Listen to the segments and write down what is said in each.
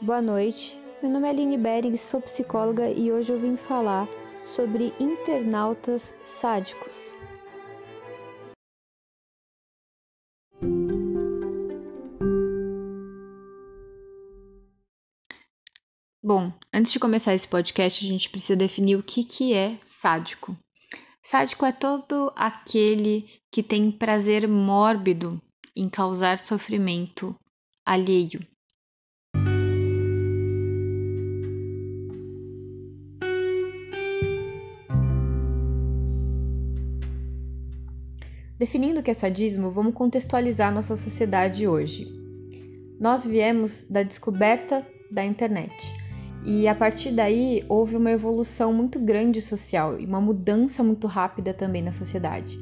Boa noite, meu nome é Aline Bering, sou psicóloga e hoje eu vim falar sobre internautas sádicos. Bom, antes de começar esse podcast, a gente precisa definir o que, que é sádico. Sádico é todo aquele que tem prazer mórbido em causar sofrimento alheio. Definindo o que é sadismo, vamos contextualizar nossa sociedade hoje. Nós viemos da descoberta da internet e a partir daí houve uma evolução muito grande social e uma mudança muito rápida também na sociedade.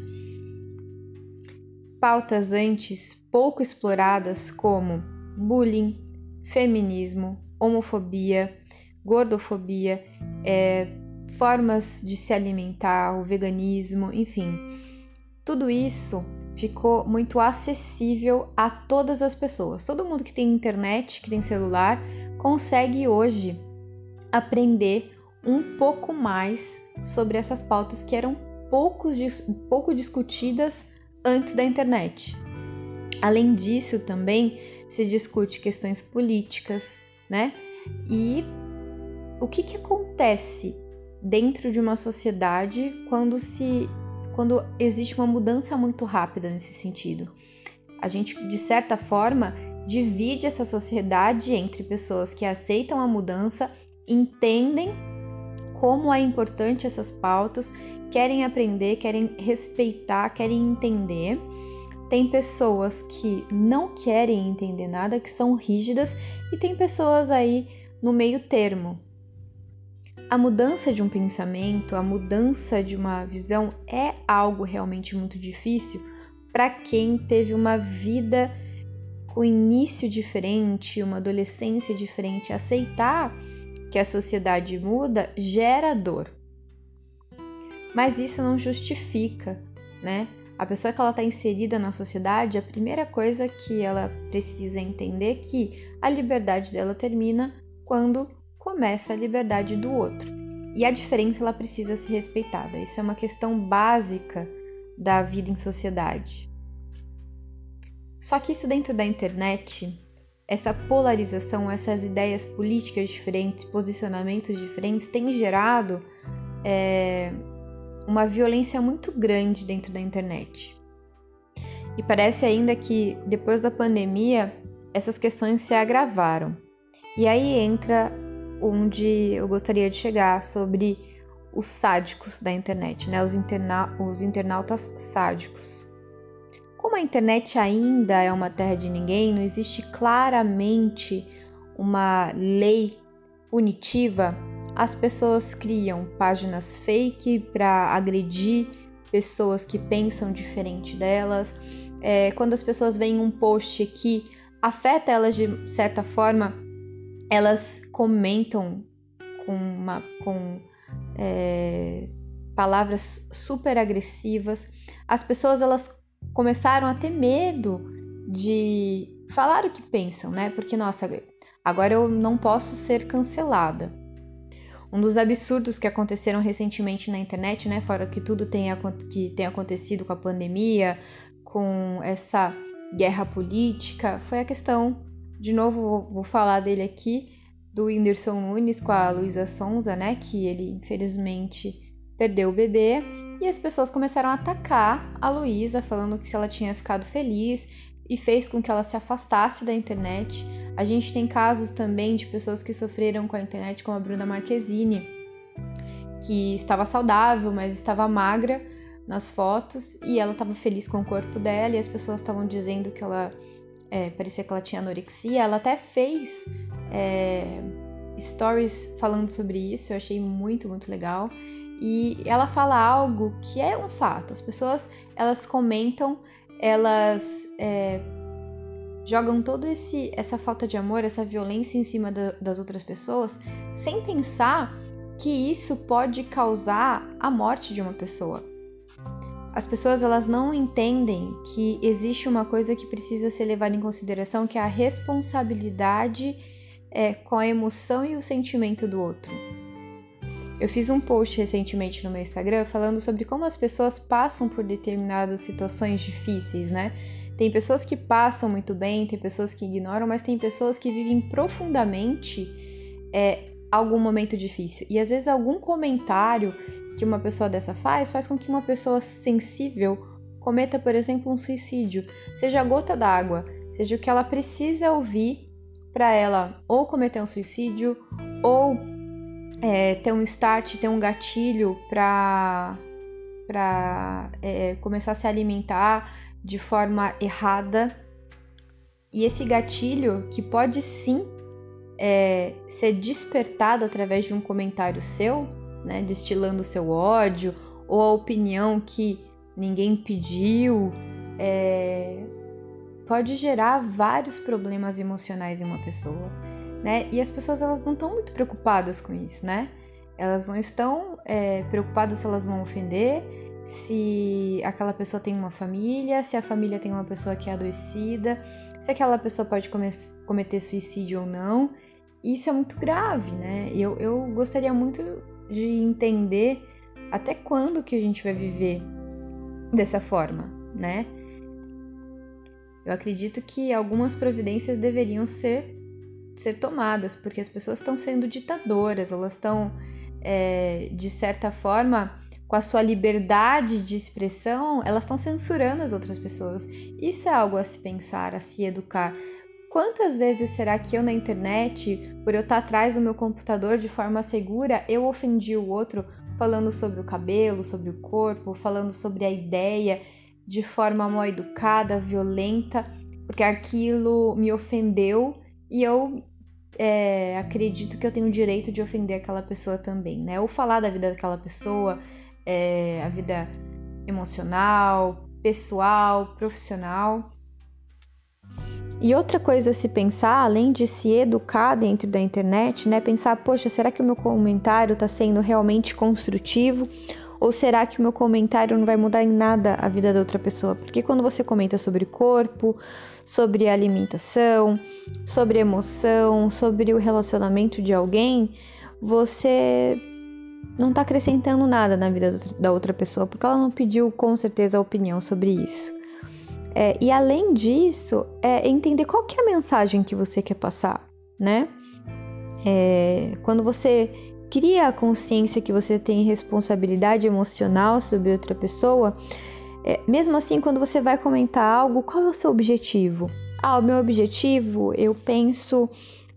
Pautas antes pouco exploradas como bullying, feminismo, homofobia, gordofobia, é, formas de se alimentar, o veganismo, enfim tudo isso ficou muito acessível a todas as pessoas. Todo mundo que tem internet, que tem celular, consegue hoje aprender um pouco mais sobre essas pautas que eram pouco, pouco discutidas antes da internet. Além disso, também se discute questões políticas, né? E o que, que acontece dentro de uma sociedade quando se quando existe uma mudança muito rápida nesse sentido. A gente, de certa forma, divide essa sociedade entre pessoas que aceitam a mudança, entendem como é importante essas pautas, querem aprender, querem respeitar, querem entender. Tem pessoas que não querem entender nada, que são rígidas, e tem pessoas aí no meio termo, a mudança de um pensamento, a mudança de uma visão é algo realmente muito difícil para quem teve uma vida com início diferente, uma adolescência diferente. Aceitar que a sociedade muda gera dor. Mas isso não justifica, né? A pessoa que ela está inserida na sociedade, a primeira coisa que ela precisa entender é que a liberdade dela termina quando começa a liberdade do outro. E a diferença ela precisa ser respeitada. Isso é uma questão básica da vida em sociedade. Só que isso dentro da internet, essa polarização, essas ideias políticas diferentes, posicionamentos diferentes, tem gerado é, uma violência muito grande dentro da internet. E parece ainda que depois da pandemia essas questões se agravaram. E aí entra onde eu gostaria de chegar sobre os sádicos da internet, né? os, interna os internautas sádicos. Como a internet ainda é uma terra de ninguém, não existe claramente uma lei punitiva, as pessoas criam páginas fake para agredir pessoas que pensam diferente delas. É, quando as pessoas veem um post que afeta elas de certa forma, elas comentam com, uma, com é, palavras super agressivas. As pessoas elas começaram a ter medo de falar o que pensam, né? Porque nossa, agora eu não posso ser cancelada. Um dos absurdos que aconteceram recentemente na internet, né, fora que tudo tenha, que tem acontecido com a pandemia, com essa guerra política, foi a questão de novo, vou falar dele aqui, do Whindersson Nunes com a Luísa Sonza, né? Que ele infelizmente perdeu o bebê. E as pessoas começaram a atacar a Luísa, falando que se ela tinha ficado feliz e fez com que ela se afastasse da internet. A gente tem casos também de pessoas que sofreram com a internet, como a Bruna Marquezine, que estava saudável, mas estava magra nas fotos e ela estava feliz com o corpo dela e as pessoas estavam dizendo que ela é, parecia que ela tinha anorexia. Ela até fez é, stories falando sobre isso, eu achei muito, muito legal. E ela fala algo que é um fato. As pessoas elas comentam, elas é, jogam todo esse essa falta de amor, essa violência em cima da, das outras pessoas, sem pensar que isso pode causar a morte de uma pessoa. As pessoas elas não entendem que existe uma coisa que precisa ser levada em consideração, que é a responsabilidade é, com a emoção e o sentimento do outro. Eu fiz um post recentemente no meu Instagram falando sobre como as pessoas passam por determinadas situações difíceis, né? Tem pessoas que passam muito bem, tem pessoas que ignoram, mas tem pessoas que vivem profundamente é, algum momento difícil. E às vezes algum comentário que uma pessoa dessa faz faz com que uma pessoa sensível cometa, por exemplo, um suicídio, seja a gota d'água, seja o que ela precisa ouvir para ela ou cometer um suicídio ou é, ter um start, ter um gatilho para para é, começar a se alimentar de forma errada. E esse gatilho, que pode sim é, ser despertado através de um comentário seu, né, destilando seu ódio, ou a opinião que ninguém pediu, é, pode gerar vários problemas emocionais em uma pessoa, né? E as pessoas elas não estão muito preocupadas com isso, né? Elas não estão é, preocupadas se elas vão ofender, se aquela pessoa tem uma família, se a família tem uma pessoa que é adoecida, se aquela pessoa pode cometer suicídio ou não. Isso é muito grave, né? Eu, eu gostaria muito de entender até quando que a gente vai viver dessa forma, né? Eu acredito que algumas providências deveriam ser, ser tomadas, porque as pessoas estão sendo ditadoras, elas estão, é, de certa forma, com a sua liberdade de expressão, elas estão censurando as outras pessoas. Isso é algo a se pensar, a se educar. Quantas vezes será que eu na internet, por eu estar atrás do meu computador de forma segura, eu ofendi o outro falando sobre o cabelo, sobre o corpo, falando sobre a ideia de forma mal educada, violenta, porque aquilo me ofendeu e eu é, acredito que eu tenho o direito de ofender aquela pessoa também, né? Ou falar da vida daquela pessoa, é, a vida emocional, pessoal, profissional. E outra coisa a se pensar, além de se educar dentro da internet, né? Pensar, poxa, será que o meu comentário está sendo realmente construtivo? Ou será que o meu comentário não vai mudar em nada a vida da outra pessoa? Porque quando você comenta sobre corpo, sobre alimentação, sobre emoção, sobre o relacionamento de alguém, você não está acrescentando nada na vida da outra pessoa, porque ela não pediu com certeza a opinião sobre isso. É, e além disso, é entender qual que é a mensagem que você quer passar, né? É, quando você cria a consciência que você tem responsabilidade emocional sobre outra pessoa, é, mesmo assim, quando você vai comentar algo, qual é o seu objetivo? Ah, o meu objetivo, eu penso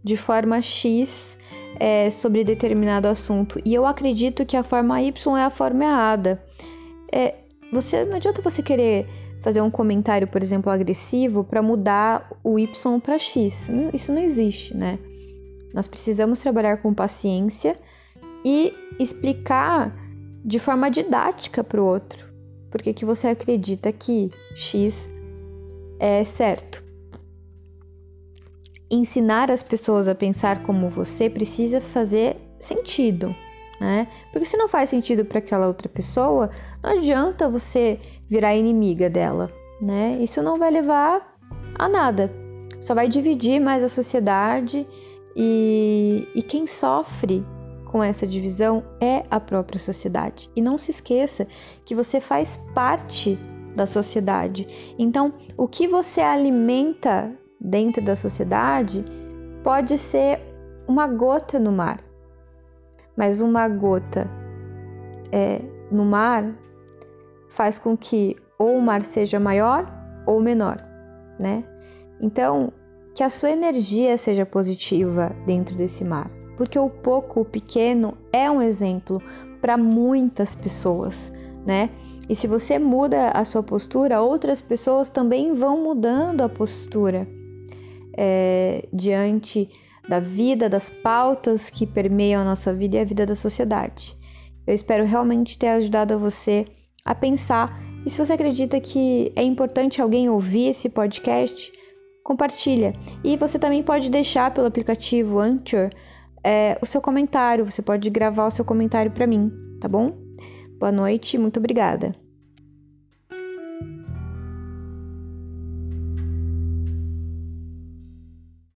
de forma X é, sobre determinado assunto. E eu acredito que a forma Y é a forma errada. É, você não adianta você querer fazer um comentário, por exemplo, agressivo para mudar o Y para X. Isso não existe, né? Nós precisamos trabalhar com paciência e explicar de forma didática para o outro. Porque que você acredita que X é certo ensinar as pessoas a pensar como você precisa fazer sentido, né? Porque se não faz sentido para aquela outra pessoa, não adianta você virar inimiga dela, né? Isso não vai levar a nada. Só vai dividir mais a sociedade e, e quem sofre com essa divisão é a própria sociedade. E não se esqueça que você faz parte da sociedade. Então, o que você alimenta dentro da sociedade pode ser uma gota no mar, mas uma gota é, no mar faz com que ou o mar seja maior ou menor, né? Então, que a sua energia seja positiva dentro desse mar, porque o pouco, o pequeno é um exemplo para muitas pessoas, né? E se você muda a sua postura, outras pessoas também vão mudando a postura é, diante da vida, das pautas que permeiam a nossa vida e a vida da sociedade. Eu espero realmente ter ajudado você a pensar. E se você acredita que é importante alguém ouvir esse podcast, compartilha. E você também pode deixar pelo aplicativo Anchor é, o seu comentário. Você pode gravar o seu comentário para mim, tá bom? Boa noite, muito obrigada.